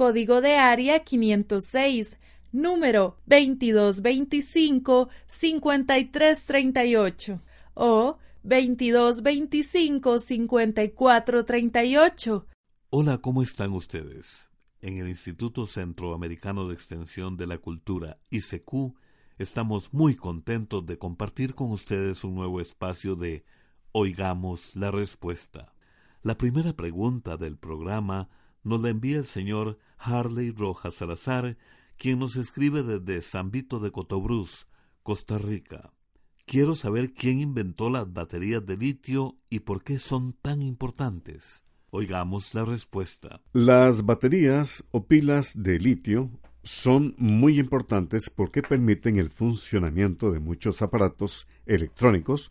código de área 506, número 2225-5338 o 2225-5438. Hola, ¿cómo están ustedes? En el Instituto Centroamericano de Extensión de la Cultura, ICQ, estamos muy contentos de compartir con ustedes un nuevo espacio de Oigamos la Respuesta. La primera pregunta del programa nos la envía el señor Harley Rojas Salazar, quien nos escribe desde San Vito de Cotobruz, Costa Rica. Quiero saber quién inventó las baterías de litio y por qué son tan importantes. Oigamos la respuesta. Las baterías o pilas de litio son muy importantes porque permiten el funcionamiento de muchos aparatos electrónicos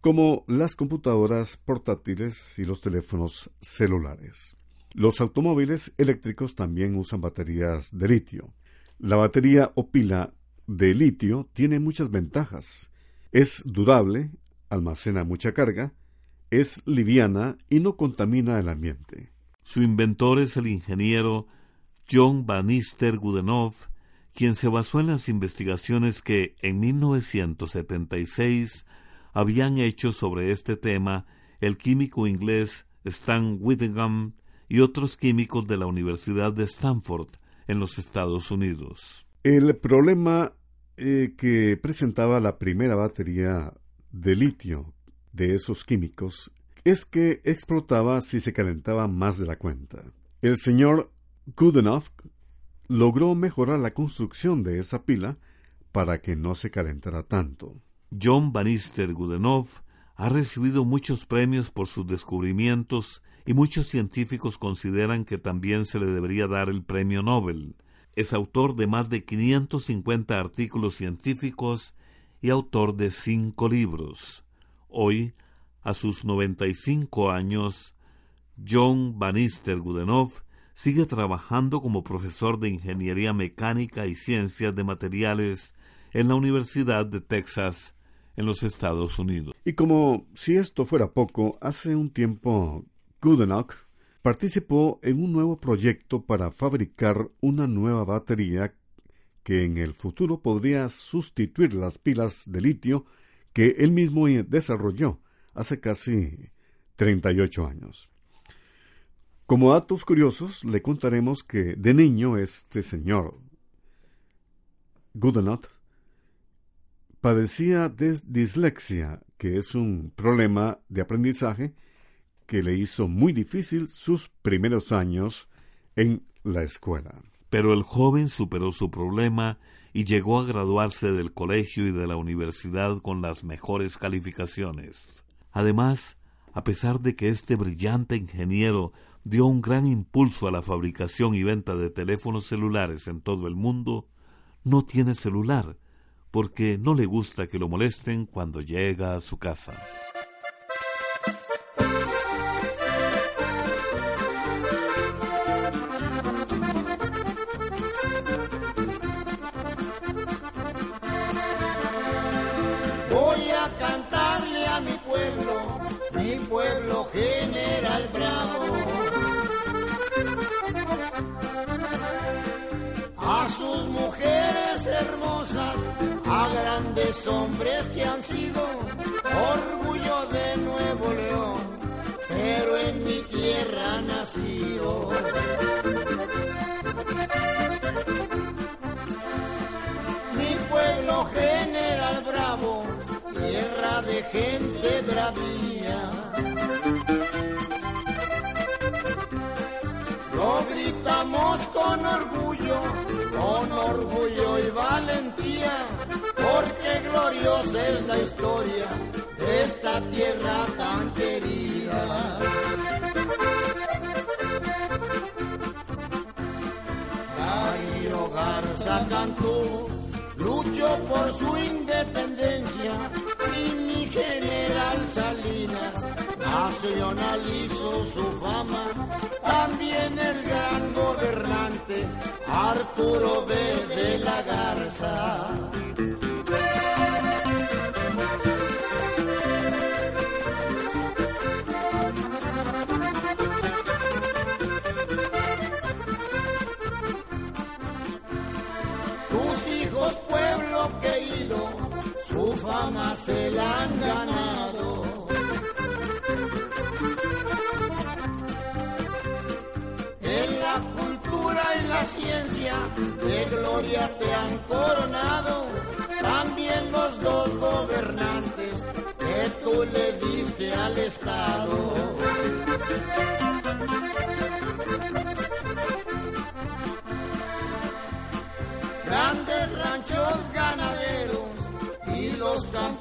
como las computadoras portátiles y los teléfonos celulares. Los automóviles eléctricos también usan baterías de litio. La batería o pila de litio tiene muchas ventajas. Es durable, almacena mucha carga, es liviana y no contamina el ambiente. Su inventor es el ingeniero John Bannister Goodenough, quien se basó en las investigaciones que en 1976 habían hecho sobre este tema el químico inglés Stan Whittingham y otros químicos de la Universidad de Stanford en los Estados Unidos. El problema eh, que presentaba la primera batería de litio de esos químicos es que explotaba si se calentaba más de la cuenta. El señor Goodenough logró mejorar la construcción de esa pila para que no se calentara tanto. John Bannister Goodenough ha recibido muchos premios por sus descubrimientos y muchos científicos consideran que también se le debería dar el premio Nobel. Es autor de más de 550 artículos científicos y autor de cinco libros. Hoy, a sus 95 años, John Bannister Goodenough sigue trabajando como profesor de Ingeniería Mecánica y Ciencias de Materiales en la Universidad de Texas, en los Estados Unidos. Y como si esto fuera poco, hace un tiempo Goodenough participó en un nuevo proyecto para fabricar una nueva batería que en el futuro podría sustituir las pilas de litio que él mismo desarrolló hace casi 38 años. Como datos curiosos, le contaremos que de niño este señor Goodenough padecía de dislexia, que es un problema de aprendizaje que le hizo muy difícil sus primeros años en la escuela. Pero el joven superó su problema y llegó a graduarse del colegio y de la universidad con las mejores calificaciones. Además, a pesar de que este brillante ingeniero dio un gran impulso a la fabricación y venta de teléfonos celulares en todo el mundo, no tiene celular, porque no le gusta que lo molesten cuando llega a su casa. Voy a cantarle a mi pueblo, mi pueblo general bravo. A sus mujeres hermosas, a grandes hombres que han sido orgullo de Nuevo León, pero en mi tierra nacido. Gente bravía. Lo gritamos con orgullo, con orgullo y valentía, porque gloriosa es la historia de esta tierra tan querida. Darío Garza Cantú luchó por su independencia y general Salinas nacionalizó su fama. También el gran gobernante Arturo B. de la Garza. Fama se la han ganado. En la cultura y la ciencia, de gloria te han coronado. También los dos gobernantes que tú le diste al Estado.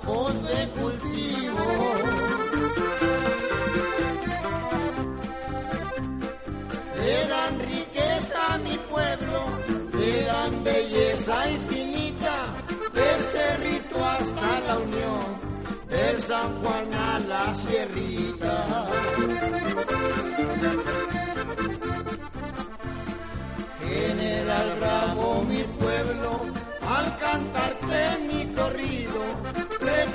Campos de cultivo. Le dan riqueza mi pueblo, le dan belleza infinita, del cerrito hasta la unión, del San Juan a la sierrita. General Bravo, mi pueblo, al cantarte mi corrido,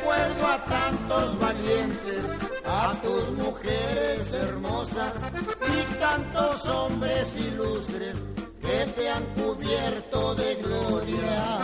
recuerdo a tantos valientes, a tus mujeres hermosas y tantos hombres ilustres que te han cubierto de gloria.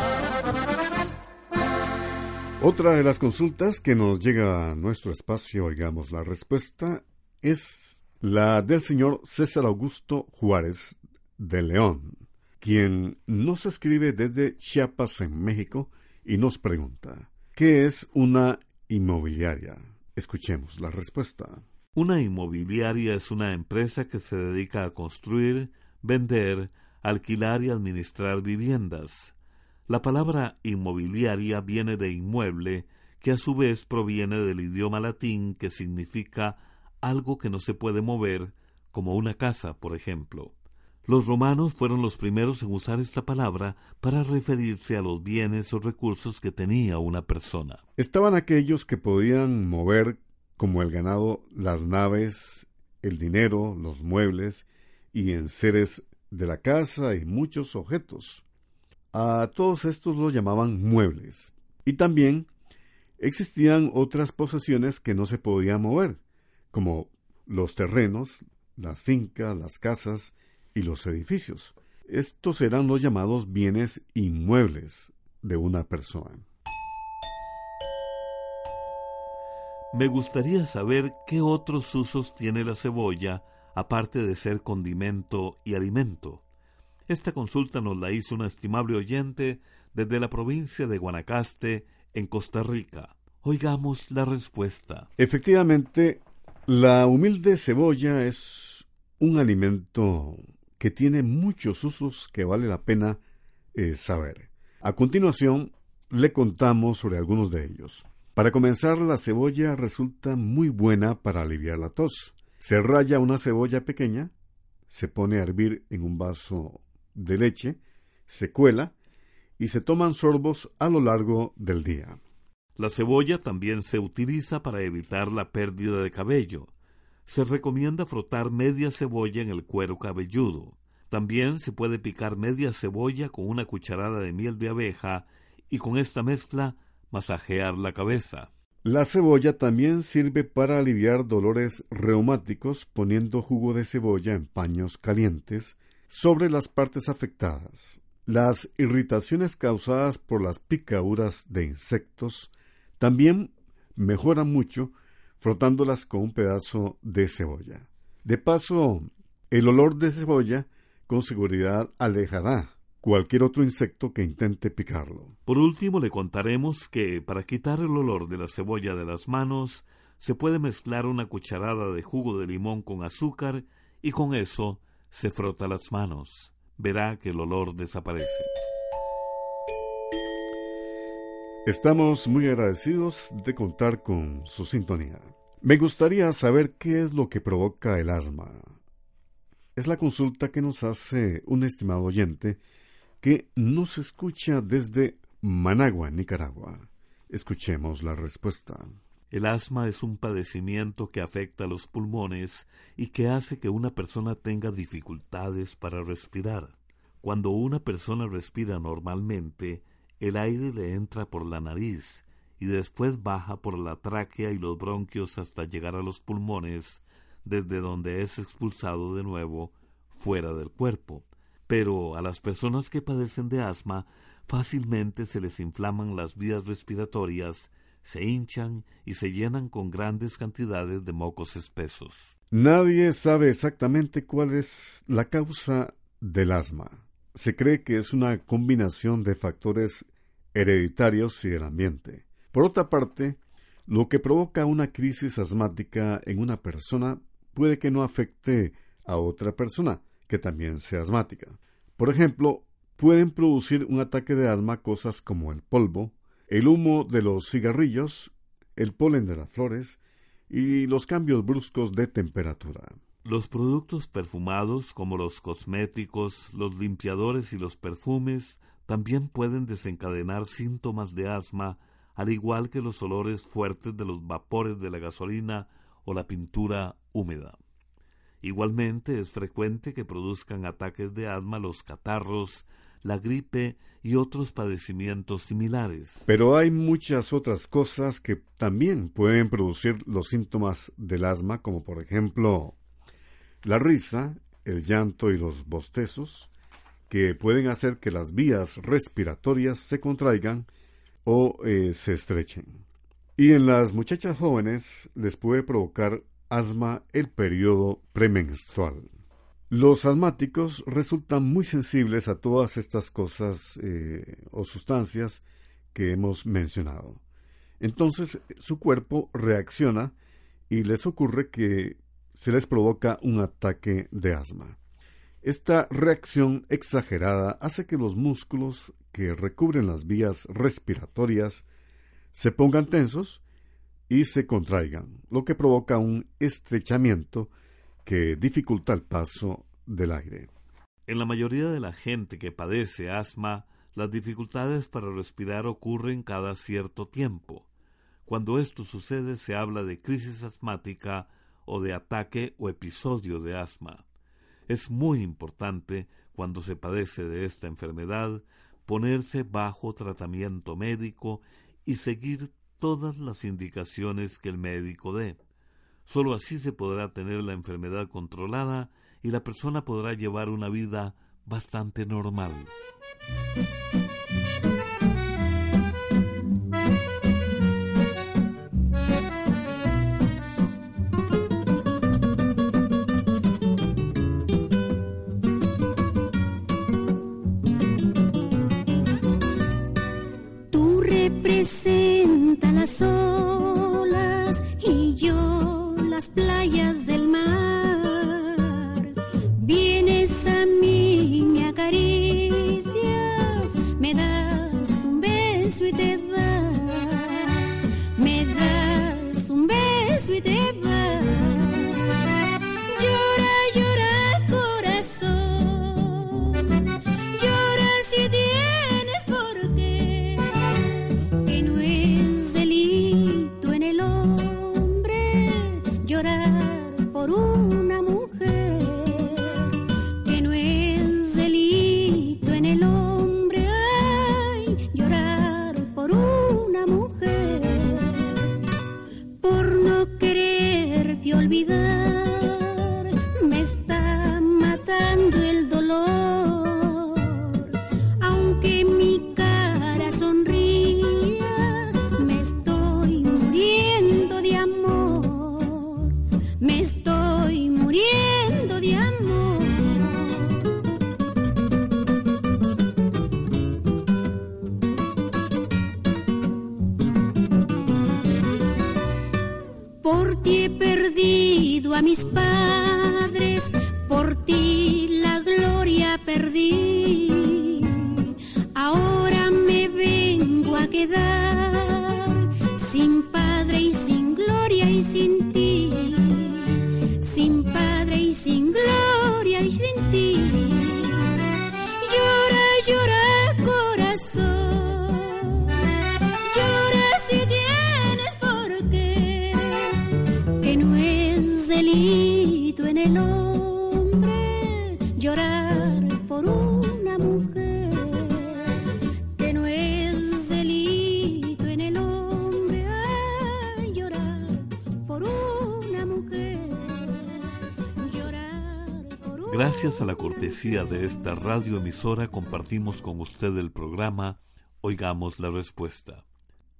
Otra de las consultas que nos llega a nuestro espacio, oigamos la respuesta, es la del señor César Augusto Juárez de León, quien nos escribe desde Chiapas, en México, y nos pregunta, ¿qué es una inmobiliaria? Escuchemos la respuesta. Una inmobiliaria es una empresa que se dedica a construir, vender, alquilar y administrar viviendas. La palabra inmobiliaria viene de inmueble, que a su vez proviene del idioma latín que significa algo que no se puede mover, como una casa, por ejemplo. Los romanos fueron los primeros en usar esta palabra para referirse a los bienes o recursos que tenía una persona. Estaban aquellos que podían mover, como el ganado, las naves, el dinero, los muebles y enseres de la casa y muchos objetos. A todos estos los llamaban muebles. Y también existían otras posesiones que no se podían mover, como los terrenos, las fincas, las casas y los edificios. Estos eran los llamados bienes inmuebles de una persona. Me gustaría saber qué otros usos tiene la cebolla, aparte de ser condimento y alimento. Esta consulta nos la hizo un estimable oyente desde la provincia de Guanacaste, en Costa Rica. Oigamos la respuesta. Efectivamente, la humilde cebolla es un alimento que tiene muchos usos que vale la pena eh, saber. A continuación, le contamos sobre algunos de ellos. Para comenzar, la cebolla resulta muy buena para aliviar la tos. Se raya una cebolla pequeña, se pone a hervir en un vaso de leche, se cuela y se toman sorbos a lo largo del día. La cebolla también se utiliza para evitar la pérdida de cabello. Se recomienda frotar media cebolla en el cuero cabelludo. También se puede picar media cebolla con una cucharada de miel de abeja y con esta mezcla masajear la cabeza. La cebolla también sirve para aliviar dolores reumáticos poniendo jugo de cebolla en paños calientes sobre las partes afectadas. Las irritaciones causadas por las picaduras de insectos también mejoran mucho frotándolas con un pedazo de cebolla. De paso, el olor de cebolla con seguridad alejará cualquier otro insecto que intente picarlo. Por último, le contaremos que para quitar el olor de la cebolla de las manos, se puede mezclar una cucharada de jugo de limón con azúcar y con eso se frota las manos verá que el olor desaparece. Estamos muy agradecidos de contar con su sintonía. Me gustaría saber qué es lo que provoca el asma. Es la consulta que nos hace un estimado oyente que nos escucha desde Managua, Nicaragua. Escuchemos la respuesta. El asma es un padecimiento que afecta a los pulmones y que hace que una persona tenga dificultades para respirar. Cuando una persona respira normalmente, el aire le entra por la nariz y después baja por la tráquea y los bronquios hasta llegar a los pulmones, desde donde es expulsado de nuevo fuera del cuerpo. Pero a las personas que padecen de asma fácilmente se les inflaman las vías respiratorias se hinchan y se llenan con grandes cantidades de mocos espesos. Nadie sabe exactamente cuál es la causa del asma. Se cree que es una combinación de factores hereditarios y del ambiente. Por otra parte, lo que provoca una crisis asmática en una persona puede que no afecte a otra persona que también sea asmática. Por ejemplo, pueden producir un ataque de asma cosas como el polvo, el humo de los cigarrillos, el polen de las flores y los cambios bruscos de temperatura. Los productos perfumados como los cosméticos, los limpiadores y los perfumes también pueden desencadenar síntomas de asma, al igual que los olores fuertes de los vapores de la gasolina o la pintura húmeda. Igualmente es frecuente que produzcan ataques de asma los catarros, la gripe y otros padecimientos similares. Pero hay muchas otras cosas que también pueden producir los síntomas del asma, como por ejemplo la risa, el llanto y los bostezos, que pueden hacer que las vías respiratorias se contraigan o eh, se estrechen. Y en las muchachas jóvenes les puede provocar asma el periodo premenstrual. Los asmáticos resultan muy sensibles a todas estas cosas eh, o sustancias que hemos mencionado. Entonces su cuerpo reacciona y les ocurre que se les provoca un ataque de asma. Esta reacción exagerada hace que los músculos que recubren las vías respiratorias se pongan tensos y se contraigan, lo que provoca un estrechamiento que dificulta el paso del aire. En la mayoría de la gente que padece asma, las dificultades para respirar ocurren cada cierto tiempo. Cuando esto sucede se habla de crisis asmática o de ataque o episodio de asma. Es muy importante, cuando se padece de esta enfermedad, ponerse bajo tratamiento médico y seguir todas las indicaciones que el médico dé. Solo así se podrá tener la enfermedad controlada y la persona podrá llevar una vida bastante normal. De esta radioemisora compartimos con usted el programa Oigamos la Respuesta.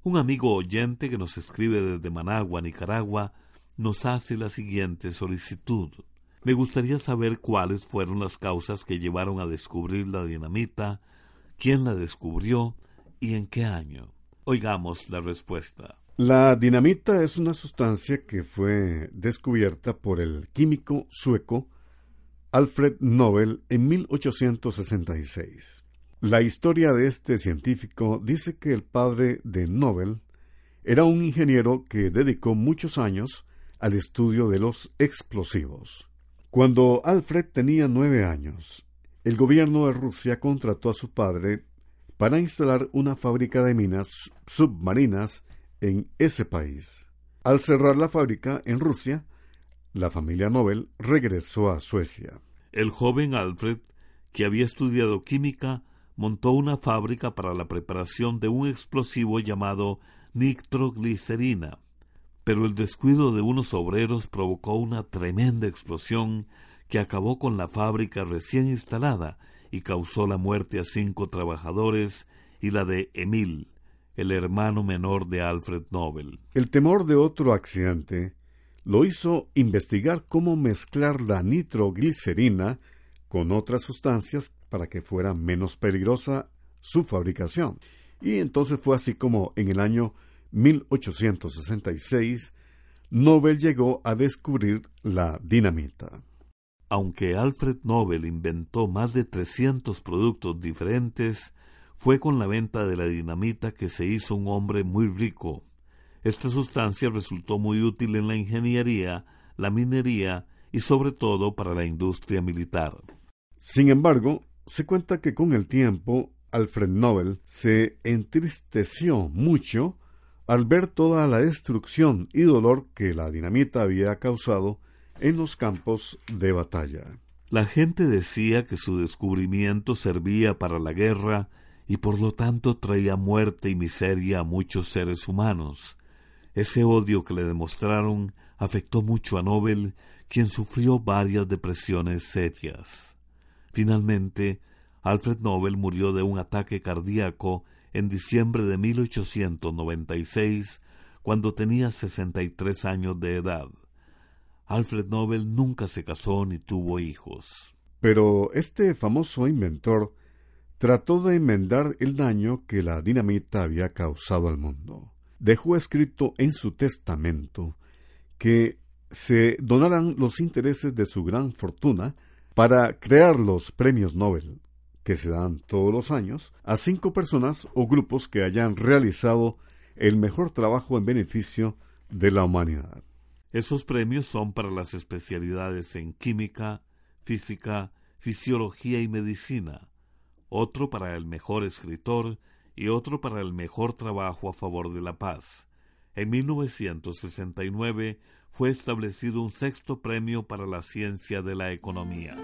Un amigo oyente que nos escribe desde Managua, Nicaragua, nos hace la siguiente solicitud. Me gustaría saber cuáles fueron las causas que llevaron a descubrir la dinamita, quién la descubrió y en qué año. Oigamos la respuesta. La dinamita es una sustancia que fue descubierta por el químico sueco Alfred Nobel en 1866. La historia de este científico dice que el padre de Nobel era un ingeniero que dedicó muchos años al estudio de los explosivos. Cuando Alfred tenía nueve años, el gobierno de Rusia contrató a su padre para instalar una fábrica de minas submarinas en ese país. Al cerrar la fábrica en Rusia, la familia Nobel regresó a Suecia. El joven Alfred, que había estudiado química, montó una fábrica para la preparación de un explosivo llamado nitroglicerina. Pero el descuido de unos obreros provocó una tremenda explosión que acabó con la fábrica recién instalada y causó la muerte a cinco trabajadores y la de Emil, el hermano menor de Alfred Nobel. El temor de otro accidente lo hizo investigar cómo mezclar la nitroglicerina con otras sustancias para que fuera menos peligrosa su fabricación. Y entonces fue así como en el año 1866 Nobel llegó a descubrir la dinamita. Aunque Alfred Nobel inventó más de 300 productos diferentes, fue con la venta de la dinamita que se hizo un hombre muy rico. Esta sustancia resultó muy útil en la ingeniería, la minería y sobre todo para la industria militar. Sin embargo, se cuenta que con el tiempo Alfred Nobel se entristeció mucho al ver toda la destrucción y dolor que la dinamita había causado en los campos de batalla. La gente decía que su descubrimiento servía para la guerra y por lo tanto traía muerte y miseria a muchos seres humanos. Ese odio que le demostraron afectó mucho a Nobel, quien sufrió varias depresiones serias. Finalmente, Alfred Nobel murió de un ataque cardíaco en diciembre de 1896, cuando tenía 63 años de edad. Alfred Nobel nunca se casó ni tuvo hijos. Pero este famoso inventor trató de enmendar el daño que la dinamita había causado al mundo. Dejó escrito en su testamento que se donaran los intereses de su gran fortuna para crear los premios Nobel, que se dan todos los años, a cinco personas o grupos que hayan realizado el mejor trabajo en beneficio de la humanidad. Esos premios son para las especialidades en química, física, fisiología y medicina, otro para el mejor escritor y otro para el mejor trabajo a favor de la paz. En 1969 fue establecido un sexto premio para la ciencia de la economía.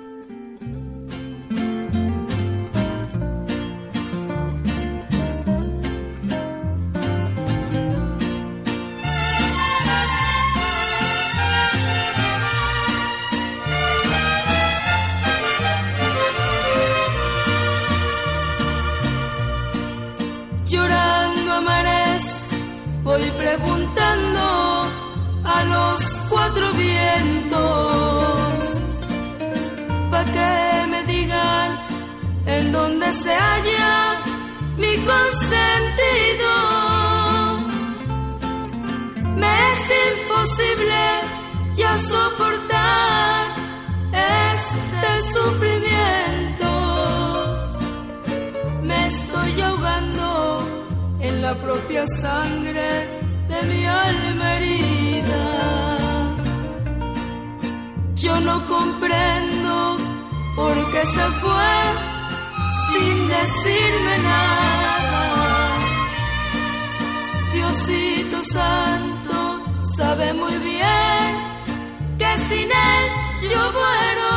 Se halla mi consentido. Me es imposible ya soportar sufrimiento. Me estoy ahogando en la propia sangre de mi alma herida. Yo no comprendo por qué se fue sin decirme nada. Diosito Santo sabe muy bien que sin él yo muero.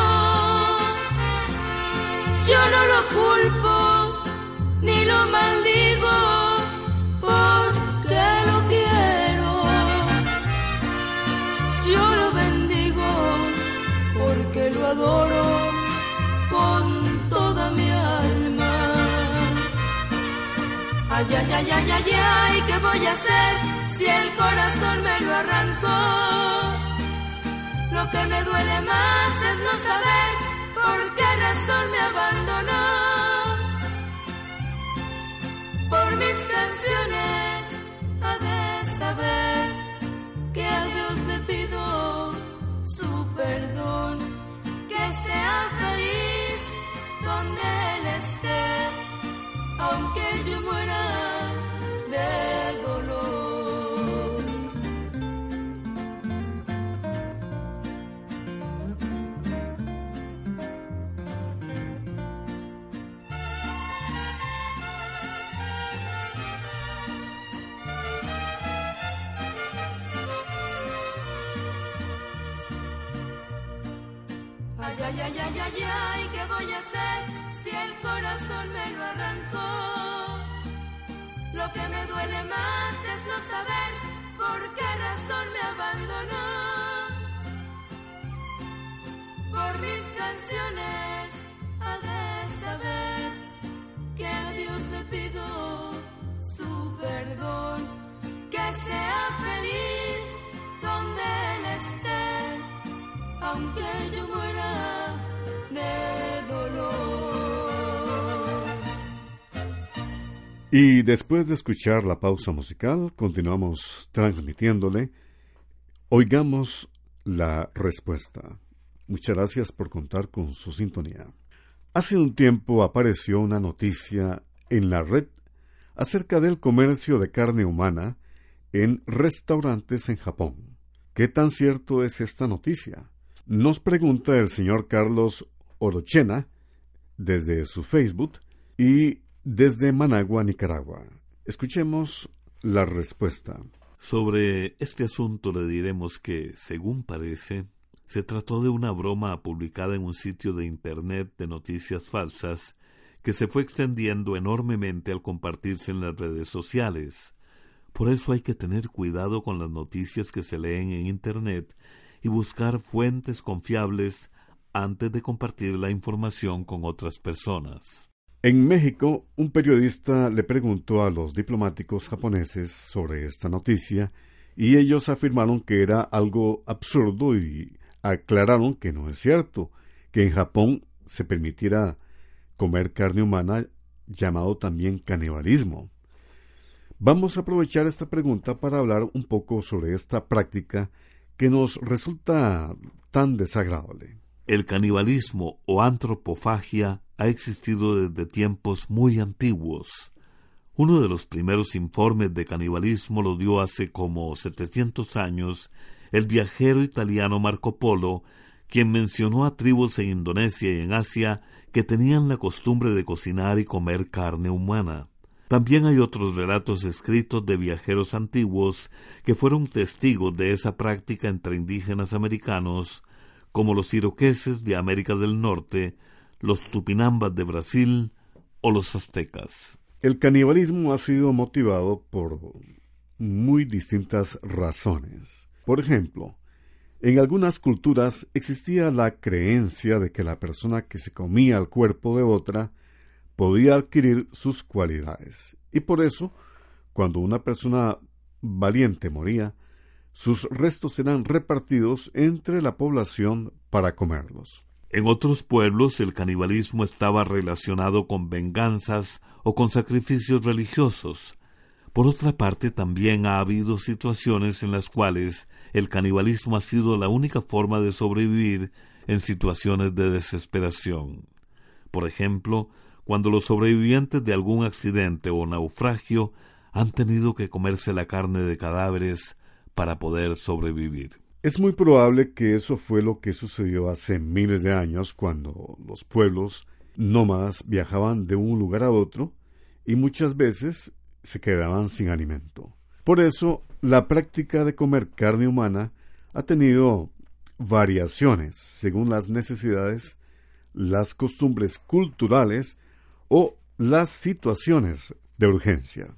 Yo no lo culpo ni lo maldigo Ay, ay, ay, ay, ay, ay, ¿qué voy a hacer si el corazón me lo arrancó? Lo que me duele más es no saber por qué razón me abandonó. Por mis canciones ha de saber que a Dios le pido su perdón, que sea feliz aunque yo muera de dolor. Ay, ay, ay, ay, ay, ¿qué voy a hacer saber por qué razón me abandonó. Por mis canciones ha de saber que a Dios le pido su perdón, que sea feliz donde Él esté, aunque yo muera Y después de escuchar la pausa musical, continuamos transmitiéndole. Oigamos la respuesta. Muchas gracias por contar con su sintonía. Hace un tiempo apareció una noticia en la red acerca del comercio de carne humana en restaurantes en Japón. ¿Qué tan cierto es esta noticia? Nos pregunta el señor Carlos Orochena desde su Facebook y desde Managua, Nicaragua. Escuchemos la respuesta. Sobre este asunto le diremos que, según parece, se trató de una broma publicada en un sitio de Internet de noticias falsas que se fue extendiendo enormemente al compartirse en las redes sociales. Por eso hay que tener cuidado con las noticias que se leen en Internet y buscar fuentes confiables antes de compartir la información con otras personas. En México, un periodista le preguntó a los diplomáticos japoneses sobre esta noticia y ellos afirmaron que era algo absurdo y aclararon que no es cierto, que en Japón se permitiera comer carne humana llamado también canibalismo. Vamos a aprovechar esta pregunta para hablar un poco sobre esta práctica que nos resulta tan desagradable. El canibalismo o antropofagia ha existido desde tiempos muy antiguos. Uno de los primeros informes de canibalismo lo dio hace como 700 años el viajero italiano Marco Polo, quien mencionó a tribus en Indonesia y en Asia que tenían la costumbre de cocinar y comer carne humana. También hay otros relatos escritos de viajeros antiguos que fueron testigos de esa práctica entre indígenas americanos, como los iroqueses de América del Norte, los tupinambas de Brasil o los aztecas. El canibalismo ha sido motivado por muy distintas razones. Por ejemplo, en algunas culturas existía la creencia de que la persona que se comía el cuerpo de otra podía adquirir sus cualidades. Y por eso, cuando una persona valiente moría, sus restos eran repartidos entre la población para comerlos. En otros pueblos el canibalismo estaba relacionado con venganzas o con sacrificios religiosos. Por otra parte, también ha habido situaciones en las cuales el canibalismo ha sido la única forma de sobrevivir en situaciones de desesperación. Por ejemplo, cuando los sobrevivientes de algún accidente o naufragio han tenido que comerse la carne de cadáveres para poder sobrevivir. Es muy probable que eso fue lo que sucedió hace miles de años cuando los pueblos nómadas viajaban de un lugar a otro y muchas veces se quedaban sin alimento. Por eso, la práctica de comer carne humana ha tenido variaciones según las necesidades, las costumbres culturales o las situaciones de urgencia.